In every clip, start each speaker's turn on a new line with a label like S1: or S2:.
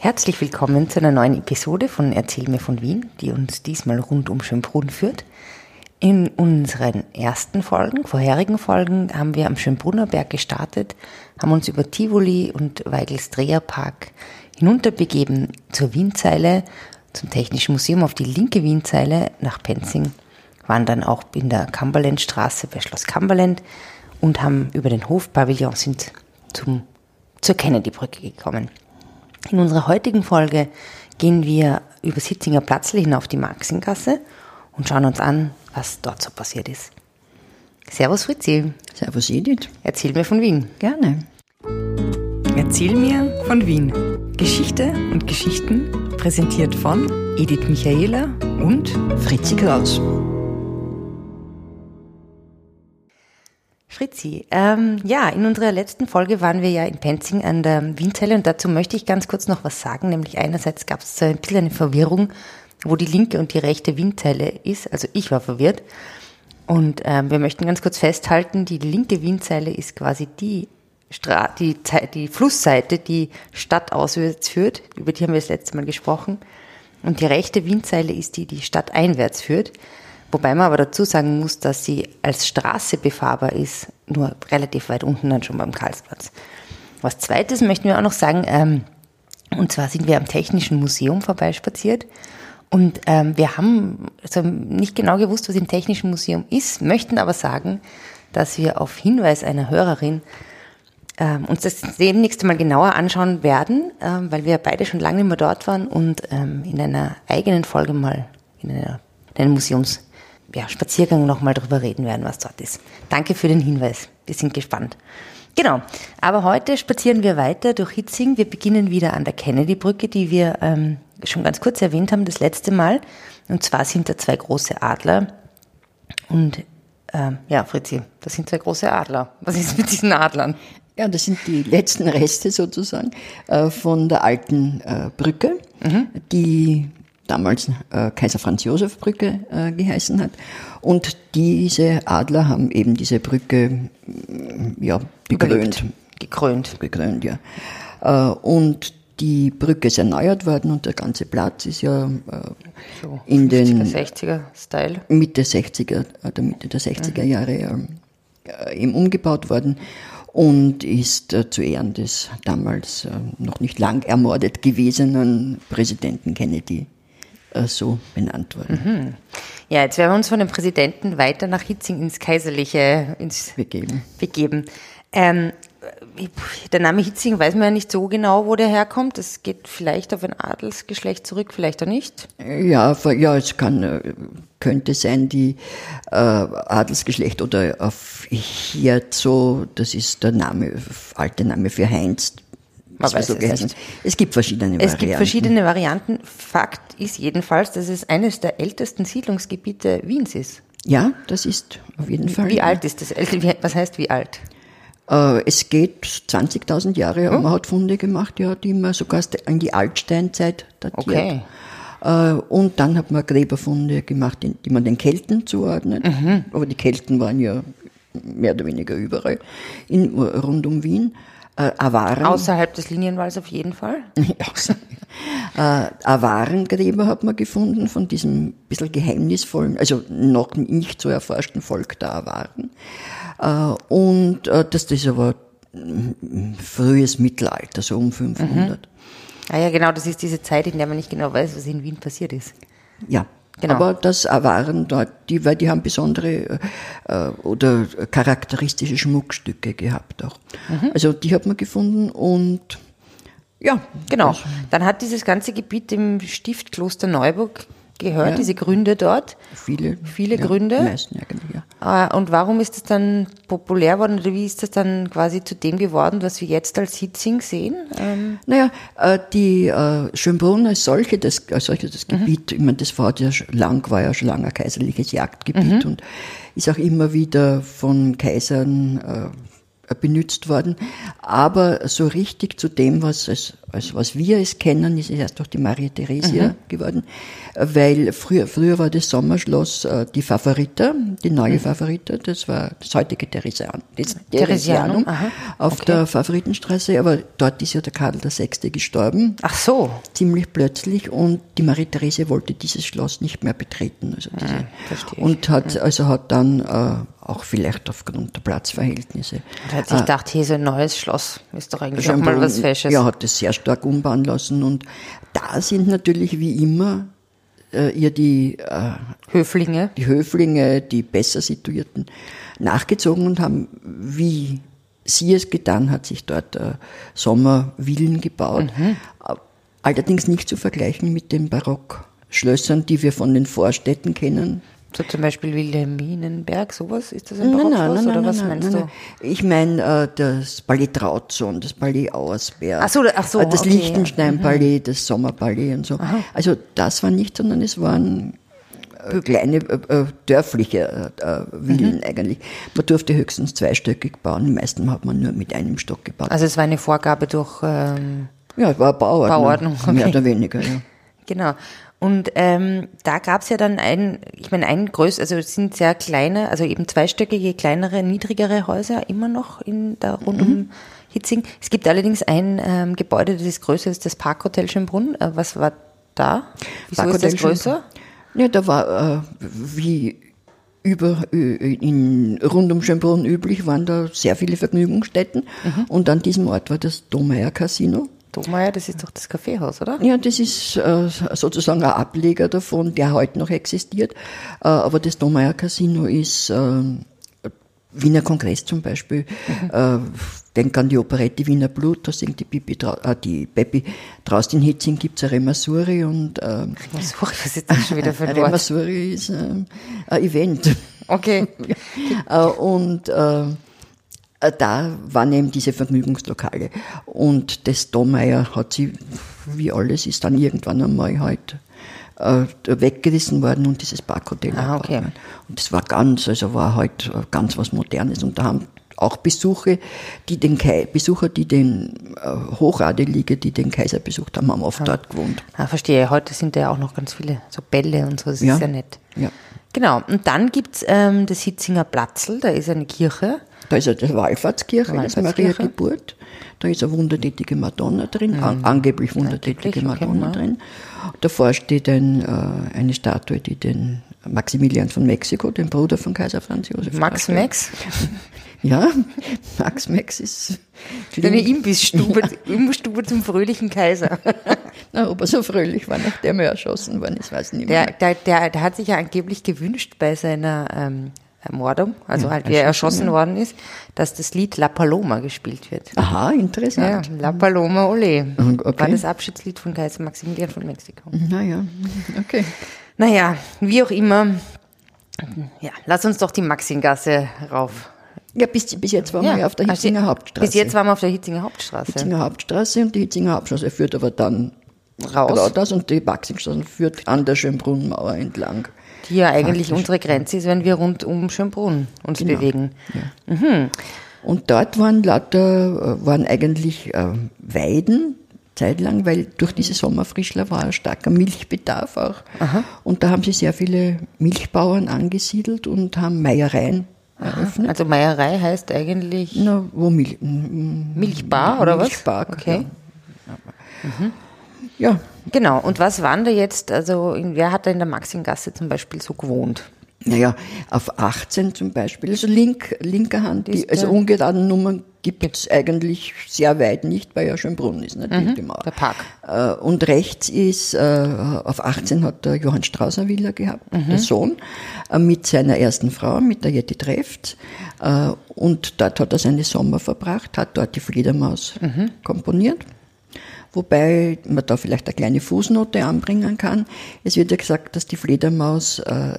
S1: Herzlich willkommen zu einer neuen Episode von Erzähl mir von Wien, die uns diesmal rund um Schönbrunn führt. In unseren ersten Folgen, vorherigen Folgen, haben wir am Schönbrunner Berg gestartet, haben uns über Tivoli und Weigels Dreherpark hinunterbegeben zur Wienzeile, zum Technischen Museum auf die linke Wienzeile nach Penzing, waren dann auch in der Cumberlandstraße bei Schloss Cumberland und haben über den Hofpavillon sind zum, zur Kennedy-Brücke gekommen. In unserer heutigen Folge gehen wir über Sitzinger Platzl hinauf die Maxingasse und schauen uns an, was dort so passiert ist. Servus Fritzi.
S2: Servus Edith.
S1: Erzähl mir von Wien.
S2: Gerne.
S1: Erzähl mir von Wien. Geschichte und Geschichten präsentiert von Edith Michaela und
S2: Fritzi Kraus.
S1: Fritzi, ähm, ja, in unserer letzten Folge waren wir ja in Penzing an der Wienzeile und dazu möchte ich ganz kurz noch was sagen, nämlich einerseits gab es so ein bisschen eine Verwirrung, wo die linke und die rechte Wienzeile ist, also ich war verwirrt. Und ähm, wir möchten ganz kurz festhalten, die linke Wienzeile ist quasi die Stra die, die Flussseite, die stadtauswärts führt, über die haben wir das letzte Mal gesprochen. Und die rechte Wienzeile ist die, die stadteinwärts führt. Wobei man aber dazu sagen muss, dass sie als Straße befahrbar ist, nur relativ weit unten dann schon beim Karlsplatz. Was zweites möchten wir auch noch sagen, ähm, und zwar sind wir am Technischen Museum vorbeispaziert und ähm, wir haben also nicht genau gewusst, was im Technischen Museum ist, möchten aber sagen, dass wir auf Hinweis einer Hörerin ähm, uns das demnächst mal genauer anschauen werden, ähm, weil wir beide schon lange nicht mehr dort waren und ähm, in einer eigenen Folge mal in, einer, in einem Museums ja, Spaziergang nochmal drüber reden werden, was dort ist. Danke für den Hinweis. Wir sind gespannt. Genau. Aber heute spazieren wir weiter durch Hitzing. Wir beginnen wieder an der Kennedy-Brücke, die wir ähm, schon ganz kurz erwähnt haben das letzte Mal. Und zwar sind da zwei große Adler. Und ähm, ja, Fritzi, das sind zwei große Adler. Was ist mit diesen Adlern?
S2: Ja, das sind die letzten Reste sozusagen äh, von der alten äh, Brücke, mhm. die damals äh, Kaiser Franz Josef Brücke äh, geheißen hat. Und diese Adler haben eben diese Brücke mm, ja, bekrönt.
S1: Gekrönt.
S2: Gekrönt, ja. Äh, und die Brücke ist erneuert worden und der ganze Platz ist ja äh,
S1: so, in 50er, den 60er Style.
S2: Mitte 60er, oder Mitte der 60er mhm. Jahre äh, eben umgebaut worden und ist äh, zu Ehren des damals äh, noch nicht lang ermordet gewesenen Präsidenten Kennedy so benannt worden.
S1: Mhm. Ja, jetzt werden wir uns von dem Präsidenten weiter nach Hitzing ins Kaiserliche ins
S2: begeben.
S1: begeben. Ähm, der Name Hitzing weiß man ja nicht so genau, wo der herkommt. Das geht vielleicht auf ein Adelsgeschlecht zurück, vielleicht auch nicht.
S2: Ja, ja, es kann, äh, könnte sein, die äh, Adelsgeschlecht oder auf Hirzo, das ist der Name, alte Name für Heinz,
S1: man weiß es, nicht.
S2: es gibt verschiedene
S1: Varianten. Es gibt verschiedene Varianten. Fakt ist jedenfalls, dass es eines der ältesten Siedlungsgebiete Wiens ist.
S2: Ja, das ist auf jeden Fall.
S1: Wie alt ist das? Was heißt wie alt?
S2: Äh, es geht 20.000 Jahre, oh. man hat Funde gemacht, ja, die man sogar an die Altsteinzeit datiert. Okay. Äh, und dann hat man Gräberfunde gemacht, die man den Kelten zuordnet. Mhm. Aber die Kelten waren ja mehr oder weniger überall in, rund um Wien
S1: äh, Awaren. Außerhalb des Linienwalls auf jeden Fall.
S2: äh, Awarengräber hat man gefunden von diesem bisschen geheimnisvollen, also noch nicht so erforschten Volk der Awaren. Äh, und äh, das, das ist aber frühes Mittelalter, so um 500. Mhm.
S1: Ah ja, genau, das ist diese Zeit, in der man nicht genau weiß, was in Wien passiert ist.
S2: Ja, Genau. Aber das waren dort, die, weil die haben besondere äh, oder charakteristische Schmuckstücke gehabt auch. Mhm. Also die hat man gefunden und ja.
S1: Genau. Dann hat dieses ganze Gebiet dem Stift Kloster Neuburg gehört, ja. diese Gründe dort.
S2: Viele.
S1: Viele ja, Gründe. Meisten, ja, genau, und warum ist das dann populär geworden oder wie ist das dann quasi zu dem geworden, was wir jetzt als Hitzing sehen?
S2: Ähm naja, äh, die äh, Schönbrunn als solche, das, als solche das mhm. Gebiet, ich meine, das war ja schon lang, war ja schon lange ein kaiserliches Jagdgebiet mhm. und ist auch immer wieder von Kaisern äh, benutzt worden. Aber so richtig zu dem, was es als was wir es kennen, ist es erst durch die Maria Theresia mhm. geworden, weil früher, früher war das Sommerschloss äh, die Favorita, die neue mhm. Favorita, das war das heutige Theresian, das Theresianum auf okay. der Favoritenstraße, aber dort ist ja der Karl VI. gestorben.
S1: Ach so.
S2: Ziemlich plötzlich und die Maria Theresia wollte dieses Schloss nicht mehr betreten. Also diese, mhm, und hat, mhm. also hat dann äh, auch vielleicht aufgrund der Platzverhältnisse.
S1: Und hat sich äh, gedacht, hier ist ein neues Schloss, ist doch eigentlich auch mal was Fesches.
S2: Ja, hat es sehr stark umbauen lassen und da sind natürlich wie immer äh, ihr die äh,
S1: Höflinge.
S2: die Höflinge, die besser situierten, nachgezogen und haben, wie sie es getan hat, sich dort äh, Sommervillen gebaut. Mhm. Allerdings nicht zu vergleichen mit den Barockschlössern, die wir von den Vorstädten kennen.
S1: So zum Beispiel Wilhelminenberg, sowas? Ist das ein nein, nein, nein, oder was meinst du?
S2: Ich meine äh, das Palais Trautson, das Palais Auersberg,
S1: ach so, ach so,
S2: äh, das okay. Liechtenstein-Palais, mhm. das Sommerpalais und so. Aha. Also das war nicht, sondern es waren äh, kleine äh, äh dörfliche äh, Villen mhm. eigentlich. Man durfte höchstens zweistöckig bauen, die meisten hat man nur mit einem Stock gebaut.
S1: Also es war eine Vorgabe durch... Ähm,
S2: ja, es war eine Bauordnung, Bauordnung okay. mehr oder weniger, ja.
S1: Genau. Und ähm, da gab es ja dann ein, ich meine, ein größer, also es sind sehr kleine, also eben zweistöckige, kleinere, niedrigere Häuser immer noch in da rund mhm. um Hitzing. Es gibt allerdings ein ähm, Gebäude, das ist größer, das ist das Parkhotel Schönbrunn. Äh, was war da? Wieso Parkhotel ist das größer?
S2: Ja, da war äh, wie über in rund um Schönbrunn üblich waren da sehr viele Vergnügungsstätten mhm. und an diesem Ort war das Domeyer Casino.
S1: Domeier, das ist doch das Kaffeehaus, oder?
S2: Ja, das ist äh, sozusagen ein Ableger davon, der heute noch existiert. Äh, aber das Domeier Casino ist äh, Wiener Kongress zum Beispiel. Mhm. Äh, denk an die Operette Wiener Blut, da singt die, Pipi, äh, die Peppi. Draußen in Hitzing gibt es ein Remasuri und. Äh,
S1: Remasuri, was ist das schon wieder für ein
S2: Wort? Remasuri ist äh, ein Event.
S1: Okay.
S2: und da waren eben diese Vergnügungslokale. Und das Dommeier hat sie, wie alles, ist dann irgendwann einmal halt äh, weggerissen worden und dieses Parkhotel
S1: ah, okay.
S2: Und das war ganz, also war halt äh, ganz was Modernes. Und da haben auch Besuche, die den Kai Besucher, die den äh, Hochadelige, die den Kaiser besucht haben, haben oft ah. dort gewohnt.
S1: Ah, verstehe. Heute sind ja auch noch ganz viele so Bälle und so, das
S2: ja.
S1: ist ja nett.
S2: Ja.
S1: Genau. Und dann gibt's ähm, das Hitzinger Platzl, da ist eine Kirche.
S2: Da ist ja die Wallfahrtskirche, das Maria Geburt. Da ist eine wundertätige Madonna drin, mhm. an, angeblich wundertätige Madonna okay, drin. Davor steht ein, äh, eine Statue, die den Maximilian von Mexiko, den Bruder von Kaiser Franz Josef.
S1: Max Max?
S2: Ja, Max Max ist.
S1: Deine Imbissstube, ja. Zum fröhlichen Kaiser.
S2: Na, ob er so fröhlich war, nachdem er erschossen worden ist, weiß ich nicht
S1: mehr. Der, der, der, der hat sich ja angeblich gewünscht bei seiner ähm, Ermordung, also halt wie er erschossen ja. worden ist, dass das Lied La Paloma gespielt wird.
S2: Aha, interessant.
S1: Ja, La Paloma Ole. Okay. War das Abschiedslied von Kaiser Maximilian von Mexiko.
S2: Naja, okay.
S1: Naja, wie auch immer. Ja, lass uns doch die Maxingasse rauf.
S2: Ja, bis, bis jetzt waren ja. wir auf der Hitzinger Hauptstraße.
S1: Bis jetzt waren wir auf der Hitzinger Hauptstraße.
S2: Hitzinger Hauptstraße und die Hitzinger Hauptstraße führt aber dann raus. Raus und die Maxingstraße führt an der Schönbrunnenmauer entlang
S1: die ja eigentlich unsere Grenze ist, wenn wir rund um Schönbrunn uns genau. bewegen.
S2: Ja. Mhm. Und dort waren lauter, äh, waren eigentlich äh, Weiden, zeitlang, weil durch diese Sommerfrischler war ein starker Milchbedarf auch. Aha. Und da haben sie sehr viele Milchbauern angesiedelt und haben Meiereien eröffnet.
S1: Also Meierei heißt eigentlich?
S2: Na, wo Mil
S1: Milchbar oder
S2: Milchbar,
S1: was? Okay. Ja. Mhm. ja. Genau. Und was waren da jetzt, also wer hat da in der Maxingasse zum Beispiel so gewohnt?
S2: Naja, auf 18 zum Beispiel, also link, linker Hand, die, also ungeladene Nummern gibt es eigentlich sehr weit nicht, weil ja Schönbrunn ist natürlich
S1: mhm, die Mauer. Der Park.
S2: Äh, und rechts ist, äh, auf 18 hat der Johann Straußer Villa gehabt, mhm. der Sohn, äh, mit seiner ersten Frau, mit der Jetty Treft. Und dort hat er seine Sommer verbracht, hat dort die Fledermaus mhm. komponiert wobei man da vielleicht eine kleine Fußnote anbringen kann. Es wird ja gesagt, dass die Fledermaus äh,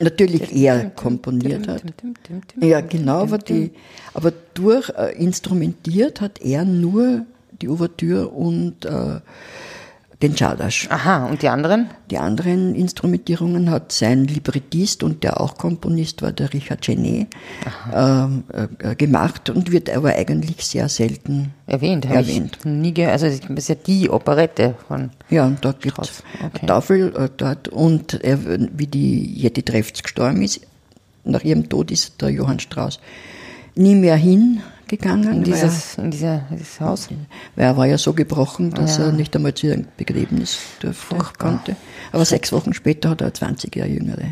S2: natürlich er komponiert hat. Ja, genau, aber, die, aber durch äh, instrumentiert hat er nur die Ouvertüre und äh, den Czadasch.
S1: Aha, und die anderen?
S2: Die anderen Instrumentierungen hat sein Librettist und der auch Komponist war, der Richard Genet, ähm, äh, gemacht und wird aber eigentlich sehr selten
S1: erwähnt.
S2: erwähnt.
S1: Ich nie gehört. Also das ist ja die Operette von.
S2: Ja, und da gibt es okay. Tafel äh, dort und er, wie die Jetty Trefts gestorben ist, nach ihrem Tod ist der Johann Strauss nie mehr hin gegangen.
S1: In dieses, in dieser, dieses Haus?
S2: Weil er war ja so gebrochen, dass ja. er nicht einmal zu ihrem Begräbnis dürfte, konnte. Aber sechs Wochen später hat er 20 Jahre jüngere.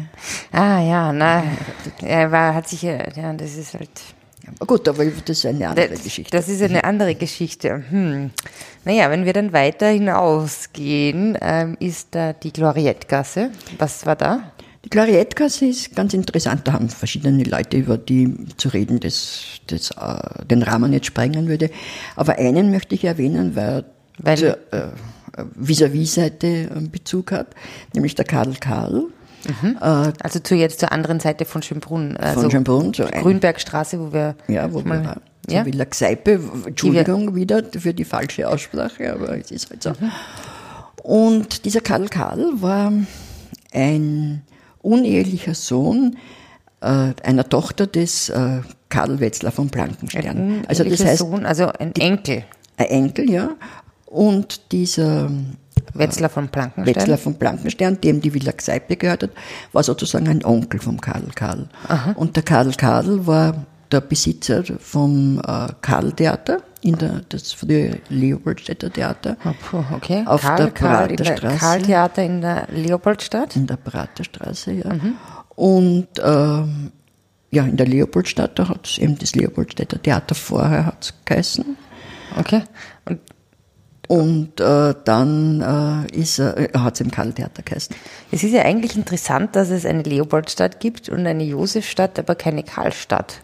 S1: Ah ja, na, er war, hat sich, ja, das ist halt...
S2: Gut, aber das ist eine andere das, Geschichte.
S1: Das ist eine andere Geschichte. Hm. Naja, wenn wir dann weiter hinausgehen, ähm, ist da die Gloriettgasse. Was war da?
S2: Die Klarinettkasse ist ganz interessant. Da haben verschiedene Leute, über die zu reden, das, das, äh, den Rahmen nicht sprengen würde. Aber einen möchte ich erwähnen, weil, weil zur äh, Vis-à-vis-Seite Bezug hat, nämlich der Karl Karl.
S1: Mhm. Äh, also zu jetzt zur anderen Seite von Schönbrunn. Also
S2: von Schönbrunn. So
S1: Grünbergstraße, wo wir...
S2: Ja, wo wir waren. Ja? Villa Gseipe, Entschuldigung wieder für die falsche Aussprache, aber es ist halt so. Mhm. Und dieser Karl Karl war ein unehelicher Sohn äh, einer Tochter des äh, Karl Wetzler von Blankenstern.
S1: Also das heißt, Sohn, also ein Enkel.
S2: Ein Enkel, ja. Und dieser äh,
S1: Wetzlar von Blankenstern.
S2: Wetzlar von Blankenstern, dem die Villa Gseipe gehört hat, war sozusagen ein Onkel vom Karl Karl. Aha. Und der Karl Karl war der Besitzer vom äh, Karl-Theater, in der, das frühe Leopoldstädter Theater.
S1: Oh, okay.
S2: Auf
S1: Karl,
S2: der Praterstraße.
S1: Karl-Theater in der Leopoldstadt?
S2: In der Praterstraße, ja. Mhm. Und ähm, ja, in der Leopoldstadt, da hat es eben das Leopoldstädter Theater vorher hat's geheißen.
S1: Okay. Und
S2: und äh, dann äh, ist er, hat es im Karl-Theater geheißen.
S1: Es ist ja eigentlich interessant, dass es eine Leopoldstadt gibt und eine Josefstadt, aber keine Karlstadt.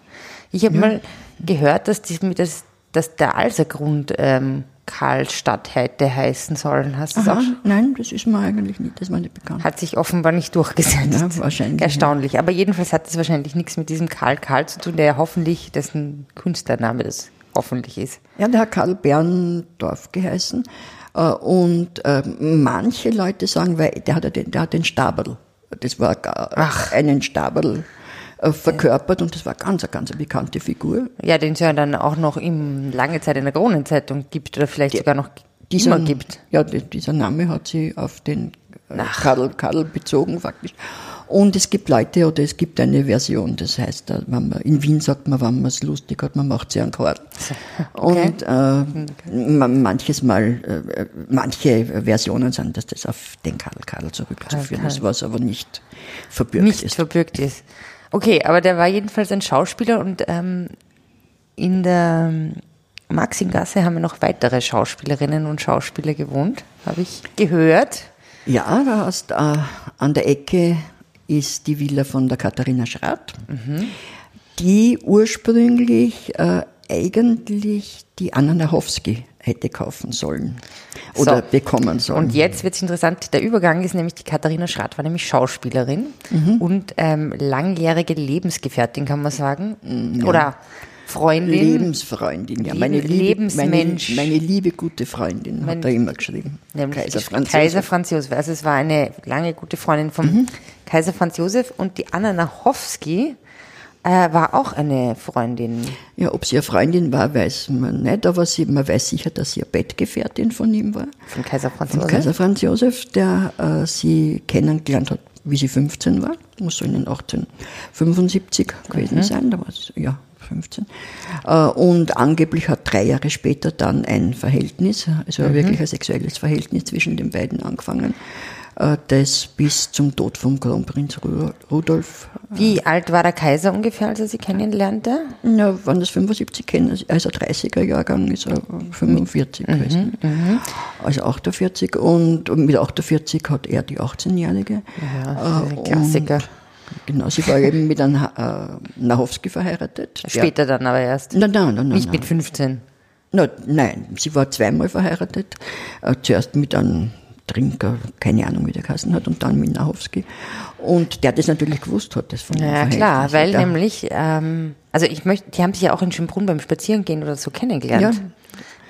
S1: Ich habe ja. mal gehört, dass, die, dass, dass der Alsergrund ähm, Karlstadt hätte heißen sollen. Hast du das auch?
S2: Nein, das ist mir eigentlich nicht, das war nicht bekannt.
S1: Hat sich offenbar nicht durchgesetzt.
S2: Ja, wahrscheinlich.
S1: Erstaunlich. Ja. Aber jedenfalls hat es wahrscheinlich nichts mit diesem Karl Karl zu tun, der ja hoffentlich, dessen Künstlername das hoffentlich ist.
S2: Ja, der hat Karl Berndorf geheißen. Äh, und äh, manche Leute sagen, weil der hat den, der hat den Stabel. Das war Ach. einen Stabel verkörpert und das war ganz, ganz eine bekannte Figur.
S1: Ja, den es ja dann auch noch in lange Zeit in der Kronenzeitung gibt oder vielleicht Die, sogar noch
S2: dieser,
S1: immer gibt.
S2: Ja, dieser Name hat sie auf den äh, Karl, Karl bezogen faktisch. Und es gibt Leute oder es gibt eine Version, das heißt, äh, wenn man, in Wien sagt man, wenn man es lustig hat, man macht sie einen Karl. Okay. Und äh, manches Mal, äh, manche Versionen sind, dass das auf den Karl Karl zurückzuführen ist, was aber nicht verbürgt
S1: nicht
S2: ist.
S1: Nicht verbürgt ist. Okay, aber der war jedenfalls ein Schauspieler und ähm, in der Maxingasse haben wir noch weitere Schauspielerinnen und Schauspieler gewohnt, habe ich gehört.
S2: Ja, da hast äh, an der Ecke ist die Villa von der Katharina Schratt, mhm. die ursprünglich äh, eigentlich die Anna Nachowski hätte kaufen sollen oder so. bekommen sollen.
S1: Und jetzt wird es interessant. Der Übergang ist nämlich, die Katharina Schratt war nämlich Schauspielerin mhm. und ähm, langjährige Lebensgefährtin, kann man sagen.
S2: Mm, ja.
S1: Oder Freundin.
S2: Lebensfreundin, ja. Meine liebe,
S1: Lebensmensch.
S2: Meine, meine, liebe gute Freundin mein, hat er immer geschrieben.
S1: Kaiser Franz, Kaiser Franz Josef. Also es war eine lange gute Freundin vom mhm. Kaiser Franz Josef und die Anna Nachowski äh, war auch eine Freundin.
S2: Ja, ob sie eine Freundin war, weiß man nicht, aber sie, man weiß sicher, dass sie eine Bettgefährtin von ihm war.
S1: Von Kaiser Franz
S2: von
S1: Josef?
S2: Kaiser Franz Josef, der äh, sie kennengelernt hat, wie sie 15 war. Muss so in den 1875 gewesen mhm. sein, da war es, ja, 15. Äh, und angeblich hat drei Jahre später dann ein Verhältnis, also mhm. wirklich ein sexuelles Verhältnis zwischen den beiden angefangen. Äh, das bis zum Tod von Kronprinz Rudolf.
S1: Äh, Wie alt war der Kaiser ungefähr, als er sie kennenlernte?
S2: Ja, waren das 75 kennen, also 30er Jahrgang ist er 45 mhm, gewesen. Mhm. Also 48 und mit 48 hat er die 18-Jährige.
S1: Ja, ein Klassiker.
S2: Genau, sie war eben mit einem äh, Nachowski verheiratet.
S1: Später dann aber erst.
S2: Nein, nein, nein.
S1: Nicht
S2: nein.
S1: mit 15.
S2: No, nein, sie war zweimal verheiratet. Äh, zuerst mit einem Trinker, keine Ahnung, wie der geheißen hat, und dann mit Nachowski. Und der das natürlich gewusst hat, das von
S1: Ja, klar, weil da. nämlich, ähm, also ich möchte, die haben sich ja auch in Schönbrunn beim Spazierengehen oder so kennengelernt. Ja.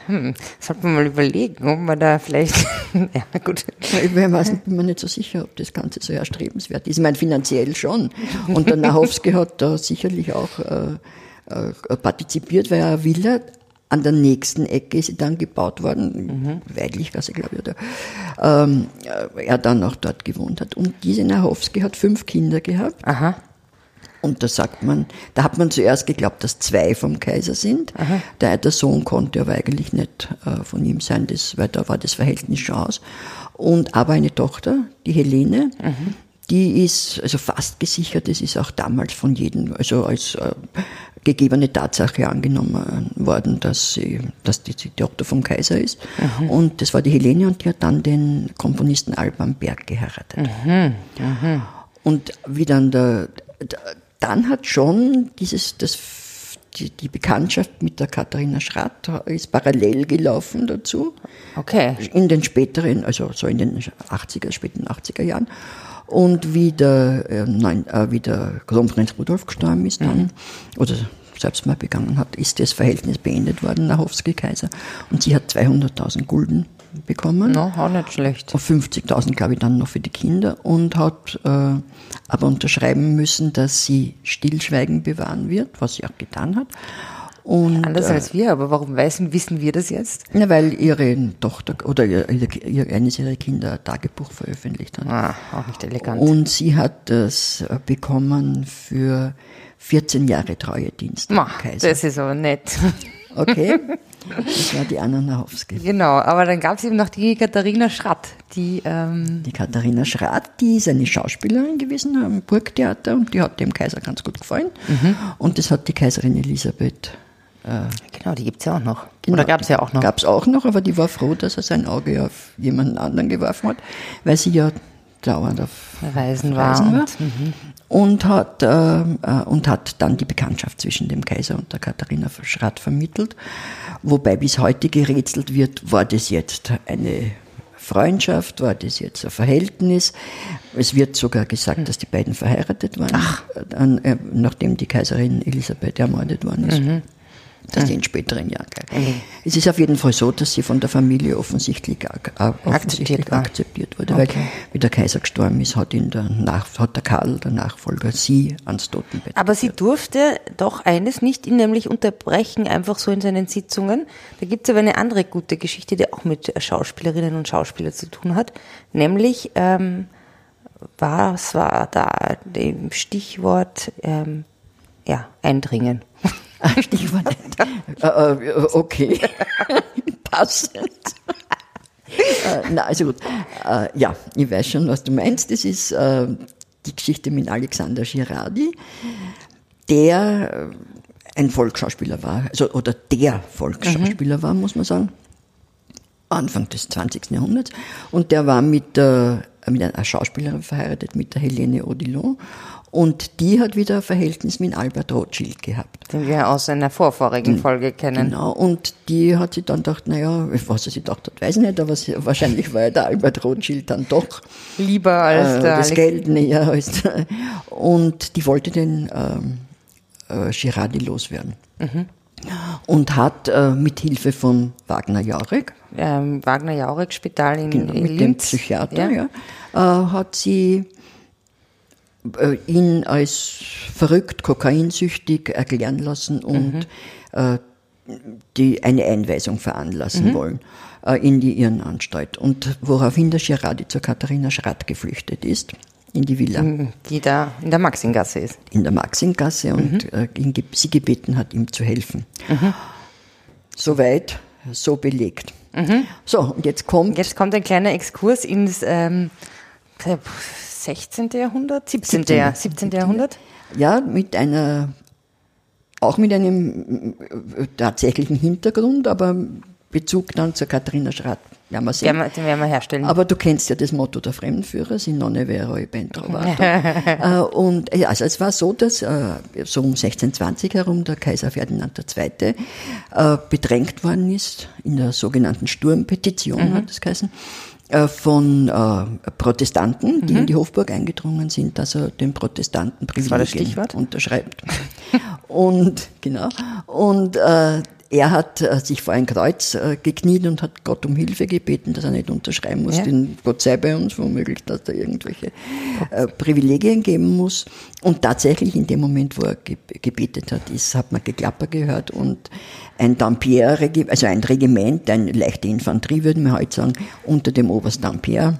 S1: Hm, sollte man mal überlegen, ob man da vielleicht, ja gut.
S2: Ich bin mir nicht so sicher, ob das Ganze so erstrebenswert ist. Ich meine, finanziell schon. Und der Nachowski hat da sicherlich auch äh, äh, partizipiert, weil er Villa an der nächsten Ecke ist sie dann gebaut worden, mhm. Weidlichgasse, glaube ich, oder ähm, er dann auch dort gewohnt hat. Und diese Nachowski hat fünf Kinder gehabt.
S1: Aha.
S2: Und da sagt man, da hat man zuerst geglaubt, dass zwei vom Kaiser sind. Aha. Der, der Sohn konnte aber eigentlich nicht äh, von ihm sein, das, weil da war das Verhältnis schon aus. Und aber eine Tochter, die Helene, mhm. Die ist also fast gesichert. Das ist auch damals von jedem, also als äh, gegebene Tatsache angenommen worden, dass sie, dass die, die Tochter vom Kaiser ist. Mhm. Und das war die Helene und die hat dann den Komponisten Alban Berg geheiratet. Mhm. Mhm. Und wie dann der, der dann hat schon dieses, das, die, die Bekanntschaft mit der Katharina Schratt ist parallel gelaufen dazu.
S1: Okay.
S2: In den späteren, also so in den 80er, späten 80er Jahren. Und wie der, äh, nein, äh, wie der Kronprinz Rudolf gestorben ist dann, mhm. oder selbst mal begangen hat, ist das Verhältnis beendet worden, nach Hofsky-Kaiser. Und sie hat 200.000 Gulden bekommen.
S1: No, auch nicht schlecht.
S2: Und 50.000, glaube ich, dann noch für die Kinder und hat äh, aber unterschreiben müssen, dass sie Stillschweigen bewahren wird, was sie auch getan hat.
S1: Und, Anders äh, als wir, aber warum weißen, wissen wir das jetzt?
S2: Na, weil ihre Tochter oder ihr, ihr, eines ihrer Kinder ein Tagebuch veröffentlicht hat.
S1: Ah, auch nicht elegant.
S2: Und sie hat das äh, bekommen für 14 Jahre Treuedienst.
S1: Ma, das ist aber nett.
S2: Okay. Das war die Anna Nachowski.
S1: Genau, aber dann gab es eben noch die Katharina Schratt. Die, ähm
S2: die Katharina Schratt, die ist eine Schauspielerin gewesen am Burgtheater und die hat dem Kaiser ganz gut gefallen. Mhm. Und das hat die Kaiserin Elisabeth.
S1: Äh, genau, die gibt es ja auch noch. Genau, Oder gab es ja auch noch?
S2: Gab es auch noch, aber die war froh, dass er sein Auge auf jemanden anderen geworfen hat, weil sie ja dauernd auf
S1: Reisen war. Reisen war. Und,
S2: mhm und hat, äh, äh, und hat dann die Bekanntschaft zwischen dem Kaiser und der Katharina Schratt vermittelt. Wobei bis heute gerätselt wird, war das jetzt eine Freundschaft, war das jetzt ein Verhältnis. Es wird sogar gesagt, dass die beiden verheiratet waren, Ach. Äh, nachdem die Kaiserin Elisabeth ermordet worden ist. Mhm das mhm. in späteren Jahren. Mhm. Es ist auf jeden Fall so, dass sie von der Familie offensichtlich, offensichtlich akzeptiert, akzeptiert, wurde, okay. weil wie der Kaiser gestorben ist, hat, ihn der, Nach, hat der Karl, der Nachfolger, sie ans Totenbett.
S1: Aber sie durfte doch eines nicht ihn nämlich unterbrechen, einfach so in seinen Sitzungen. Da gibt es aber eine andere gute Geschichte, die auch mit Schauspielerinnen und Schauspielern zu tun hat, nämlich ähm, was war da dem Stichwort ähm, ja, Eindringen.
S2: Stichwort. äh, äh, okay. Passend. äh, na, also gut. Äh, ja, ich weiß schon, was du meinst. Das ist äh, die Geschichte mit Alexander Girardi, der äh, ein Volksschauspieler war, also, oder der Volksschauspieler mhm. war, muss man sagen. Anfang des 20. Jahrhunderts. Und der war mit, der, mit einer Schauspielerin verheiratet, mit der Helene Odilon. Und die hat wieder ein Verhältnis mit Albert Rothschild gehabt.
S1: Den wir aus einer vorvorigen Folge kennen.
S2: Genau, und die hat sich dann gedacht, naja, was sie gedacht hat, weiß ich nicht, aber sie, wahrscheinlich war ja der Albert Rothschild dann doch
S1: lieber als
S2: äh,
S1: der
S2: das Alex Geld näher als der, und die wollte den ähm, äh, Girardi loswerden. Mhm. Und hat äh, mit Hilfe von Wagner Jaurek,
S1: ähm, Wagner Jaurek Spital in,
S2: genau,
S1: in
S2: mit Linz, dem Psychiater, ja, ja äh, hat sie ihn als verrückt, kokainsüchtig erklären lassen und mhm. äh, die eine Einweisung veranlassen mhm. wollen äh, in die Irrenanstalt. Und woraufhin der Girardi zur Katharina Schratt geflüchtet ist, in die Villa. Mhm,
S1: die da in der Maxingasse ist.
S2: In der Maxingasse und mhm. äh, sie gebeten hat, ihm zu helfen. Mhm. Soweit, so belegt. Mhm. So, und jetzt kommt...
S1: Jetzt kommt ein kleiner Exkurs ins... Ähm, 16. Jahrhundert, 17. 17. 17. Jahrhundert?
S2: Ja, mit einer, auch mit einem äh, tatsächlichen Hintergrund, aber Bezug dann zur Katharina Schratt
S1: werden wir sehen. Den werden wir herstellen.
S2: Aber du kennst ja das Motto der Fremdenführer, si nonne vero e und also es war so, dass äh, so um 1620 herum der Kaiser Ferdinand II. bedrängt worden ist in der sogenannten Sturmpetition, mhm. hat es geheißen, von äh, Protestanten, die mhm. in die Hofburg eingedrungen sind, dass er den Protestanten
S1: Privilegien
S2: unterschreibt. und genau. Und äh, er hat äh, sich vor ein Kreuz äh, gekniet und hat Gott um Hilfe gebeten, dass er nicht unterschreiben muss, ja. denn Gott sei bei uns womöglich, dass da irgendwelche äh, Privilegien geben muss. Und tatsächlich in dem Moment, wo er gebetet hat, ist, hat man Geklapper gehört und ein Dampierre, also ein Regiment, eine leichte Infanterie, würden wir heute sagen, unter dem Oberst Dampierre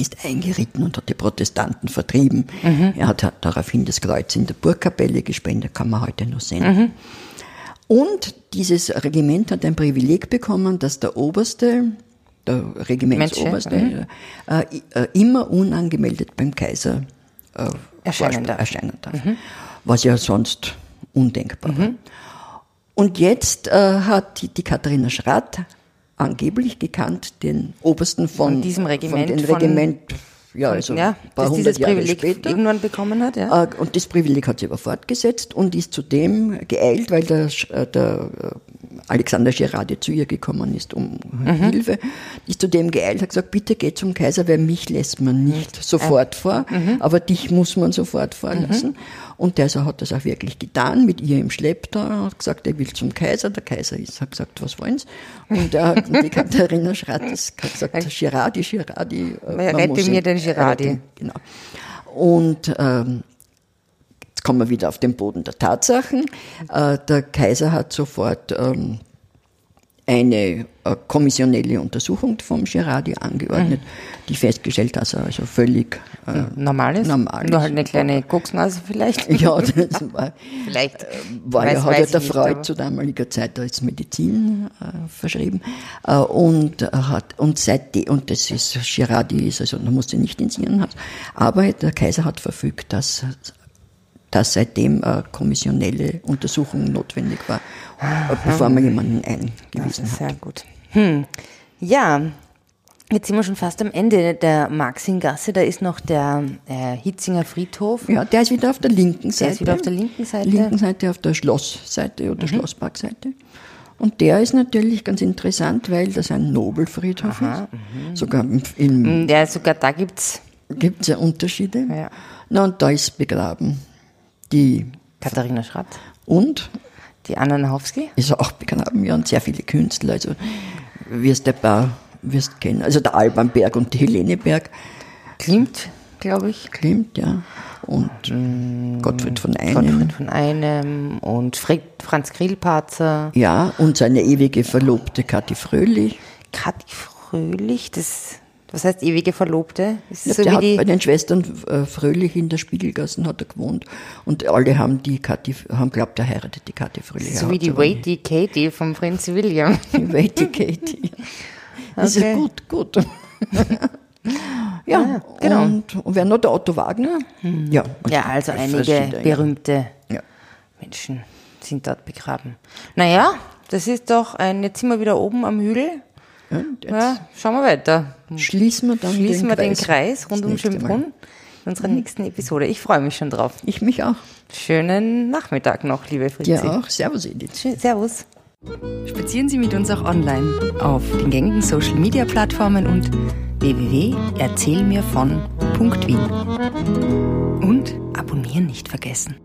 S2: ist eingeritten und hat die Protestanten vertrieben. Mhm. Er hat daraufhin das Kreuz in der Burgkapelle gespendet, kann man heute noch sehen. Mhm. Und dieses Regiment hat ein Privileg bekommen, dass der Oberste, der Regimentsoberste, mhm. äh, äh, immer unangemeldet beim Kaiser äh, erscheinen darf. Erscheinen darf. Mhm. Was ja sonst undenkbar war. Mhm. Und jetzt äh, hat die, die Katharina Schratt angeblich gekannt, den Obersten von,
S1: von diesem Regiment.
S2: Von dem Regiment ja, also
S1: ja, dass dieses Jahre Privileg später. irgendwann bekommen hat. Ja.
S2: Äh, und das Privileg hat sie aber fortgesetzt und ist zudem geeilt, weil der, äh, der äh, Alexander Girardi zu ihr gekommen ist um mhm. Hilfe, ist zudem geeilt, hat gesagt, bitte geh zum Kaiser, weil mich lässt man nicht sofort vor, mhm. aber dich muss man sofort vorlassen. Mhm. Und der hat das auch wirklich getan, mit ihr im Schlepptau, hat gesagt, er will zum Kaiser. Der Kaiser ist, hat gesagt, was wollen Sie? Und er hat die Katharina Schrattes hat gesagt, Girardi, Girardi.
S1: Rette mir den Girardi.
S2: Genau. Und ähm, jetzt kommen wir wieder auf den Boden der Tatsachen. Äh, der Kaiser hat sofort ähm, eine äh, kommissionelle Untersuchung vom Girardi angeordnet, mhm. die festgestellt, dass er also völlig
S1: äh, normal ist. Normal Nur halt eine kleine Koksnase vielleicht.
S2: Ja, das war, vielleicht. War ja, hat ja der Freud zu damaliger Zeit als Medizin äh, verschrieben. Äh, und hat, und seitdem, und das ist, Girardi ist, also, da musste nicht ins Irrenhaus. Aber der Kaiser hat verfügt, dass dass seitdem eine kommissionelle Untersuchung notwendig war, Aha. bevor man jemanden eingewiesen hat.
S1: Sehr gut. Hm. Ja, Jetzt sind wir schon fast am Ende der Maxingasse. Da ist noch der äh, Hitzinger Friedhof.
S2: Ja, der ist wieder auf der linken Seite.
S1: Der ist wieder auf der linken Seite.
S2: Linken Seite auf der Schlossseite oder mhm. Schlossparkseite. Und der ist natürlich ganz interessant, weil das ein Nobelfriedhof Aha, ist. Mhm. Sogar
S1: im, ja, sogar da gibt's
S2: gibt's ja Unterschiede. Ja. Na, und da ist begraben die
S1: Katharina Schratt.
S2: Und?
S1: Die Anna Nachowski.
S2: Ist auch bekannt, ja, und sehr viele Künstler. Also wirst der paar wirst kennen. Also der Alban Berg und die Helene Berg.
S1: Klimt, glaube ich.
S2: Klimt, ja. Und mm, Gottfried von Einem.
S1: Gottfried von Einem und Fred, Franz Grillparzer.
S2: Ja, und seine ewige Verlobte Kathi Fröhlich.
S1: Kathi Fröhlich, das was heißt ewige Verlobte?
S2: Ist ja, so der hat bei den Schwestern äh, Fröhlich in der Spiegelgassen hat er gewohnt und alle haben die Kathi, haben glaubt, er heiratet die Kathi Fröhlich.
S1: So wie die Waity Katie vom Prinz William.
S2: Die Waity Katie. Das okay. ist gut, gut. ja, ah, genau. Und, und wer noch der Otto Wagner?
S1: Hm. Ja, ja, also einige berühmte ja. Menschen sind dort begraben. Naja, das ist doch ein, jetzt sind wir wieder oben am Hügel. Ja, schauen wir weiter.
S2: Schließen wir dann
S1: Schließen den, wir Kreis. den Kreis rund um Schönbrunn in unserer mhm. nächsten Episode. Ich freue mich schon drauf.
S2: Ich mich auch.
S1: Schönen Nachmittag noch, liebe Fritzi.
S2: Ja auch. Servus, Edith.
S1: Servus. Spazieren Sie mit uns auch online auf den gängigen Social Media Plattformen und www.erzählmirvon.wien. Und abonnieren nicht vergessen.